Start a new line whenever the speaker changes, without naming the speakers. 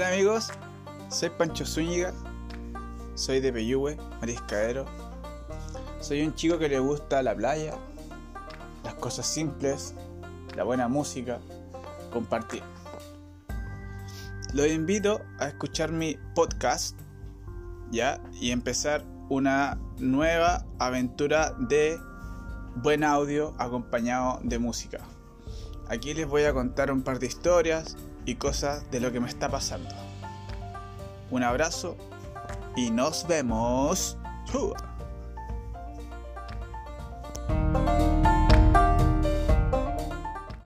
Hola amigos, soy Pancho Zúñiga, soy de Peyúgue, Mariscadero. Soy un chico que le gusta la playa, las cosas simples, la buena música, compartir. Los invito a escuchar mi podcast, ¿ya? Y empezar una nueva aventura de buen audio acompañado de música. Aquí les voy a contar un par de historias y cosas de lo que me está pasando. Un abrazo y nos vemos.